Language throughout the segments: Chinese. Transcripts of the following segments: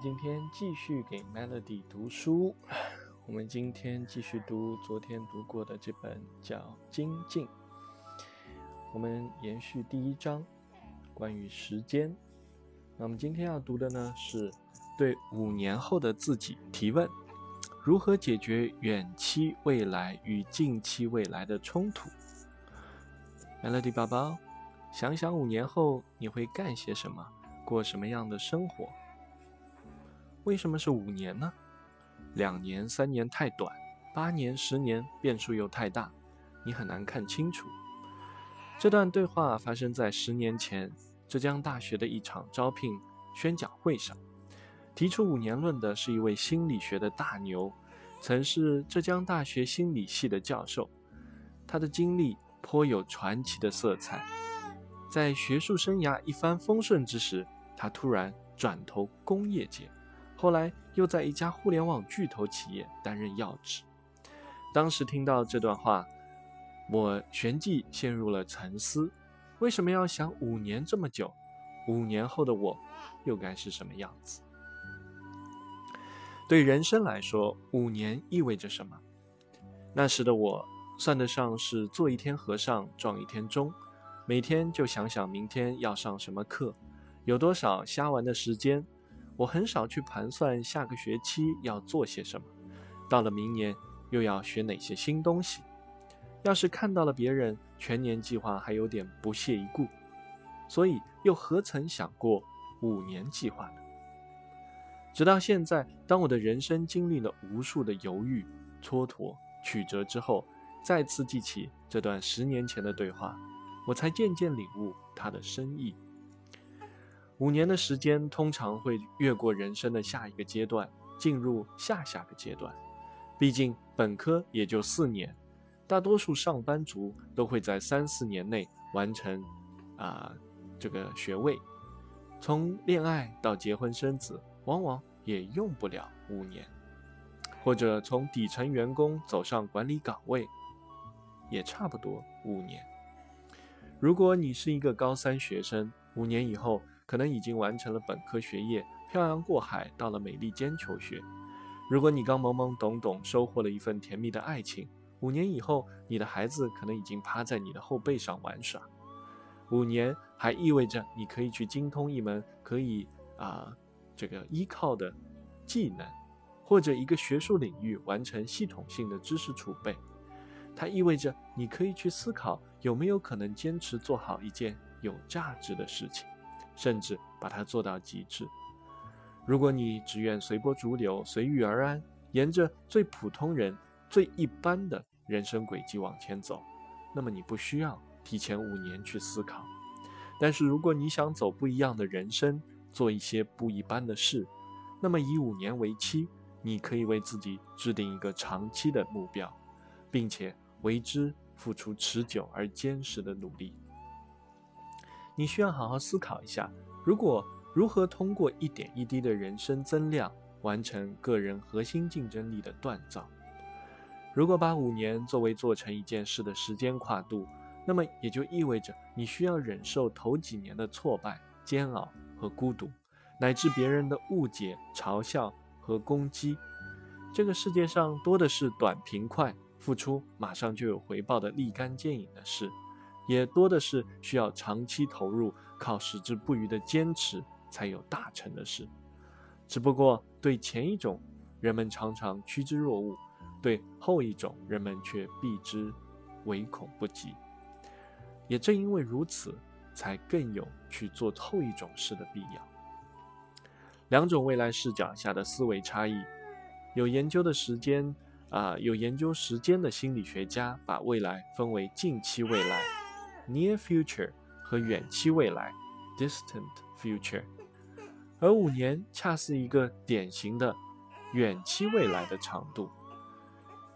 今天继续给 Melody 读书。我们今天继续读昨天读过的这本叫《精进》。我们延续第一章，关于时间。那我们今天要读的呢，是对五年后的自己提问：如何解决远期未来与近期未来的冲突？Melody 宝宝，想想五年后你会干些什么，过什么样的生活？为什么是五年呢？两年、三年太短，八年、十年变数又太大，你很难看清楚。这段对话发生在十年前浙江大学的一场招聘宣讲会上。提出五年论的是一位心理学的大牛，曾是浙江大学心理系的教授。他的经历颇有传奇的色彩。在学术生涯一帆风顺之时，他突然转投工业界。后来又在一家互联网巨头企业担任要职。当时听到这段话，我旋即陷入了沉思：为什么要想五年这么久？五年后的我又该是什么样子？对人生来说，五年意味着什么？那时的我算得上是做一天和尚撞一天钟，每天就想想明天要上什么课，有多少瞎玩的时间。我很少去盘算下个学期要做些什么，到了明年又要学哪些新东西。要是看到了别人全年计划，还有点不屑一顾，所以又何曾想过五年计划呢？直到现在，当我的人生经历了无数的犹豫、蹉跎、曲折之后，再次记起这段十年前的对话，我才渐渐领悟它的深意。五年的时间通常会越过人生的下一个阶段，进入下下个阶段。毕竟本科也就四年，大多数上班族都会在三四年内完成啊这个学位。从恋爱到结婚生子，往往也用不了五年。或者从底层员工走上管理岗位，也差不多五年。如果你是一个高三学生，五年以后。可能已经完成了本科学业，漂洋过海到了美利坚求学。如果你刚懵懵懂懂收获了一份甜蜜的爱情，五年以后，你的孩子可能已经趴在你的后背上玩耍。五年还意味着你可以去精通一门可以啊这个依靠的技能，或者一个学术领域完成系统性的知识储备。它意味着你可以去思考有没有可能坚持做好一件有价值的事情。甚至把它做到极致。如果你只愿随波逐流、随遇而安，沿着最普通人、最一般的人生轨迹往前走，那么你不需要提前五年去思考。但是，如果你想走不一样的人生，做一些不一般的事，那么以五年为期，你可以为自己制定一个长期的目标，并且为之付出持久而坚实的努力。你需要好好思考一下，如果如何通过一点一滴的人生增量，完成个人核心竞争力的锻造。如果把五年作为做成一件事的时间跨度，那么也就意味着你需要忍受头几年的挫败、煎熬和孤独，乃至别人的误解、嘲笑和攻击。这个世界上多的是短平快、付出马上就有回报的立竿见影的事。也多的是需要长期投入、靠矢志不渝的坚持才有大成的事。只不过对前一种，人们常常趋之若鹜；对后一种，人们却避之唯恐不及。也正因为如此，才更有去做后一种事的必要。两种未来视角下的思维差异，有研究的时间啊，有研究时间的心理学家把未来分为近期未来。Near future 和远期未来，distant future，而五年恰是一个典型的远期未来的长度。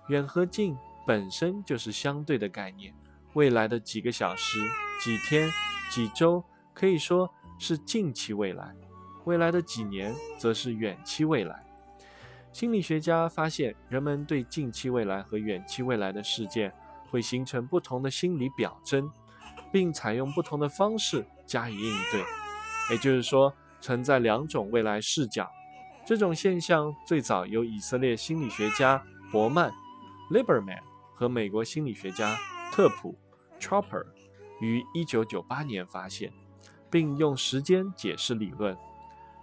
远和近本身就是相对的概念，未来的几个小时、几天、几周可以说是近期未来，未来的几年则是远期未来。心理学家发现，人们对近期未来和远期未来的事件会形成不同的心理表征。并采用不同的方式加以应对，也就是说，存在两种未来视角，这种现象最早由以色列心理学家伯曼 （Lieberman） 和美国心理学家特普 （Chopper） 于1998年发现，并用时间解释理论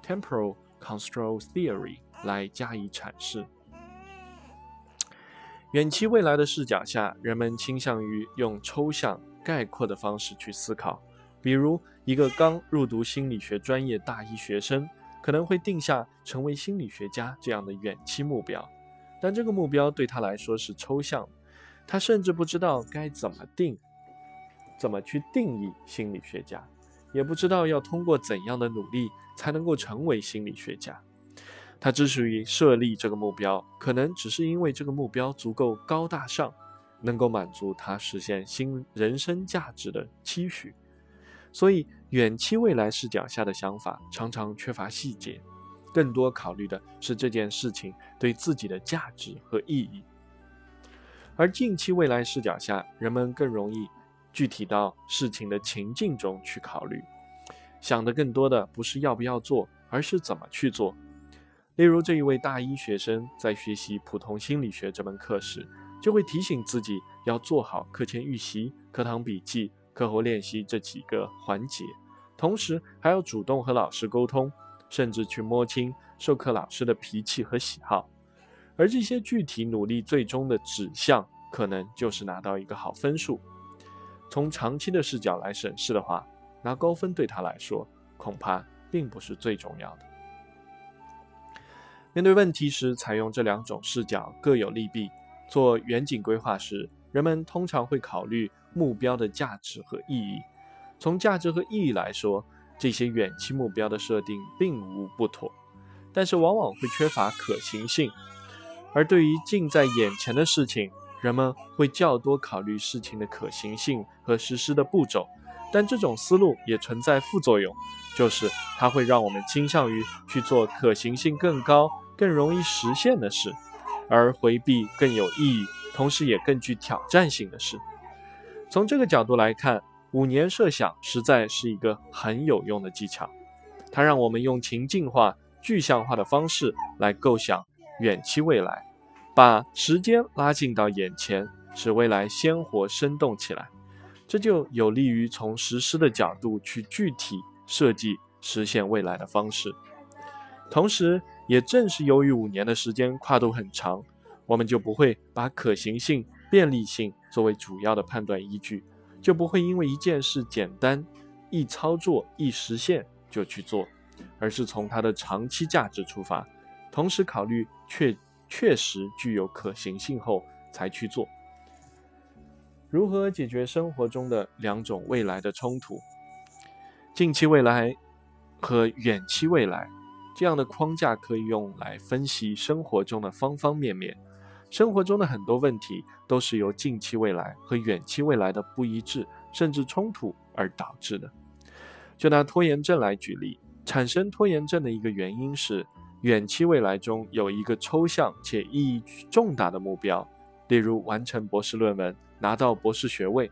（Temporal Construct Theory） 来加以阐释。远期未来的视角下，人们倾向于用抽象概括的方式去思考，比如一个刚入读心理学专业大一学生。可能会定下成为心理学家这样的远期目标，但这个目标对他来说是抽象，他甚至不知道该怎么定，怎么去定义心理学家，也不知道要通过怎样的努力才能够成为心理学家。他之所以设立这个目标，可能只是因为这个目标足够高大上，能够满足他实现新人生价值的期许，所以。远期未来视角下的想法常常缺乏细节，更多考虑的是这件事情对自己的价值和意义。而近期未来视角下，人们更容易具体到事情的情境中去考虑，想的更多的不是要不要做，而是怎么去做。例如，这一位大一学生在学习普通心理学这门课时，就会提醒自己要做好课前预习、课堂笔记。课后练习这几个环节，同时还要主动和老师沟通，甚至去摸清授课老师的脾气和喜好。而这些具体努力最终的指向，可能就是拿到一个好分数。从长期的视角来审视的话，拿高分对他来说，恐怕并不是最重要的。面对问题时，采用这两种视角各有利弊。做远景规划时，人们通常会考虑。目标的价值和意义，从价值和意义来说，这些远期目标的设定并无不妥，但是往往会缺乏可行性。而对于近在眼前的事情，人们会较多考虑事情的可行性和实施的步骤。但这种思路也存在副作用，就是它会让我们倾向于去做可行性更高、更容易实现的事，而回避更有意义、同时也更具挑战性的事。从这个角度来看，五年设想实在是一个很有用的技巧。它让我们用情境化、具象化的方式来构想远期未来，把时间拉近到眼前，使未来鲜活生动起来。这就有利于从实施的角度去具体设计实现未来的方式。同时，也正是由于五年的时间跨度很长，我们就不会把可行性。便利性作为主要的判断依据，就不会因为一件事简单、易操作、易实现就去做，而是从它的长期价值出发，同时考虑确确实具有可行性后才去做。如何解决生活中的两种未来的冲突？近期未来和远期未来这样的框架可以用来分析生活中的方方面面。生活中的很多问题都是由近期未来和远期未来的不一致甚至冲突而导致的。就拿拖延症来举例，产生拖延症的一个原因是远期未来中有一个抽象且意义重大的目标，例如完成博士论文、拿到博士学位，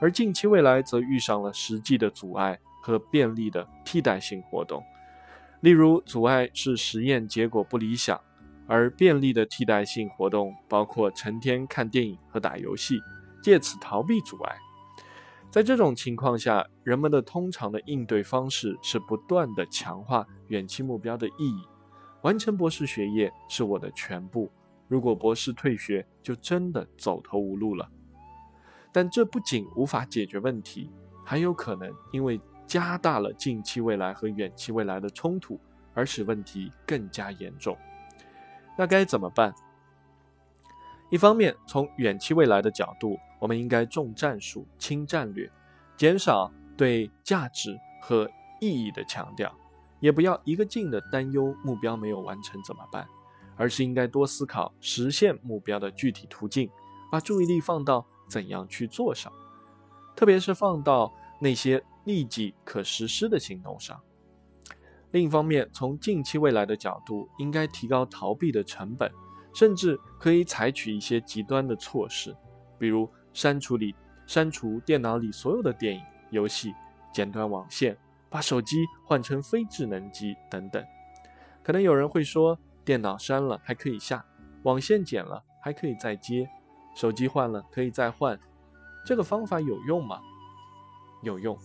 而近期未来则遇上了实际的阻碍和便利的替代性活动，例如阻碍是实验结果不理想。而便利的替代性活动包括成天看电影和打游戏，借此逃避阻碍。在这种情况下，人们的通常的应对方式是不断的强化远期目标的意义。完成博士学业是我的全部，如果博士退学，就真的走投无路了。但这不仅无法解决问题，还有可能因为加大了近期未来和远期未来的冲突，而使问题更加严重。那该怎么办？一方面，从远期未来的角度，我们应该重战术、轻战略，减少对价值和意义的强调，也不要一个劲的担忧目标没有完成怎么办，而是应该多思考实现目标的具体途径，把注意力放到怎样去做上，特别是放到那些立即可实施的行动上。另一方面，从近期未来的角度，应该提高逃避的成本，甚至可以采取一些极端的措施，比如删除里删除电脑里所有的电影、游戏，剪断网线，把手机换成非智能机等等。可能有人会说，电脑删了还可以下，网线剪了还可以再接，手机换了可以再换，这个方法有用吗？有用，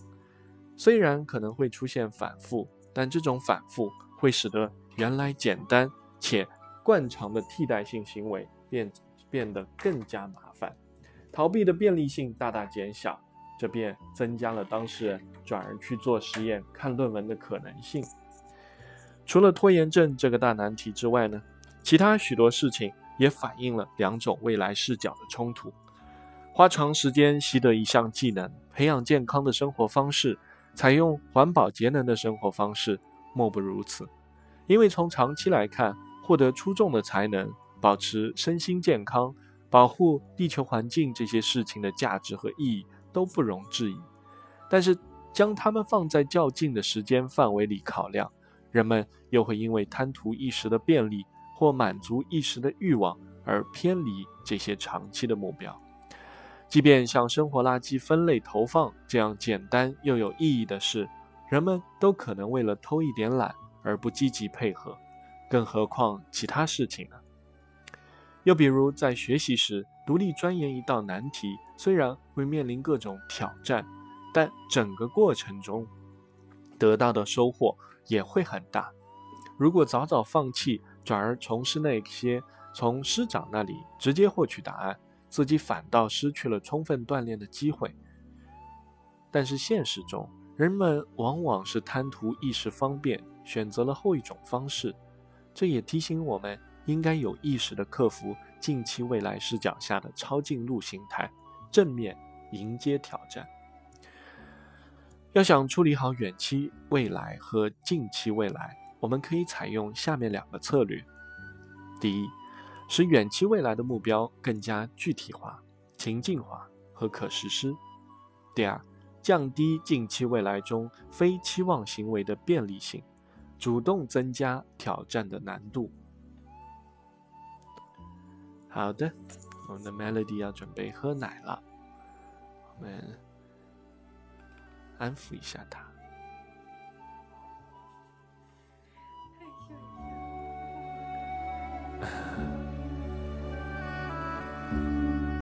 虽然可能会出现反复，但这种反复会使得原来简单且惯常的替代性行为变变得更加麻烦，逃避的便利性大大减小，这便增加了当事人转而去做实验、看论文的可能性。除了拖延症这个大难题之外呢，其他许多事情也反映了两种未来视角的冲突。花长时间习得一项技能，培养健康的生活方式，采用环保节能的生活方式，莫不如此。因为从长期来看，获得出众的才能，保持身心健康，保护地球环境这些事情的价值和意义都不容置疑。但是，将它们放在较近的时间范围里考量。人们又会因为贪图一时的便利或满足一时的欲望而偏离这些长期的目标。即便像生活垃圾分类投放这样简单又有意义的事，人们都可能为了偷一点懒而不积极配合，更何况其他事情呢？又比如在学习时，独立钻研一道难题，虽然会面临各种挑战，但整个过程中得到的收获。也会很大。如果早早放弃，转而从事那些从师长那里直接获取答案，自己反倒失去了充分锻炼的机会。但是现实中，人们往往是贪图一时方便，选择了后一种方式。这也提醒我们，应该有意识地克服近期未来视角下的超近路心态，正面迎接挑战。要想处理好远期未来和近期未来，我们可以采用下面两个策略：第一，使远期未来的目标更加具体化、情境化和可实施；第二，降低近期未来中非期望行为的便利性，主动增加挑战的难度。好的，我们的 Melody 要准备喝奶了，我们。安抚一下他。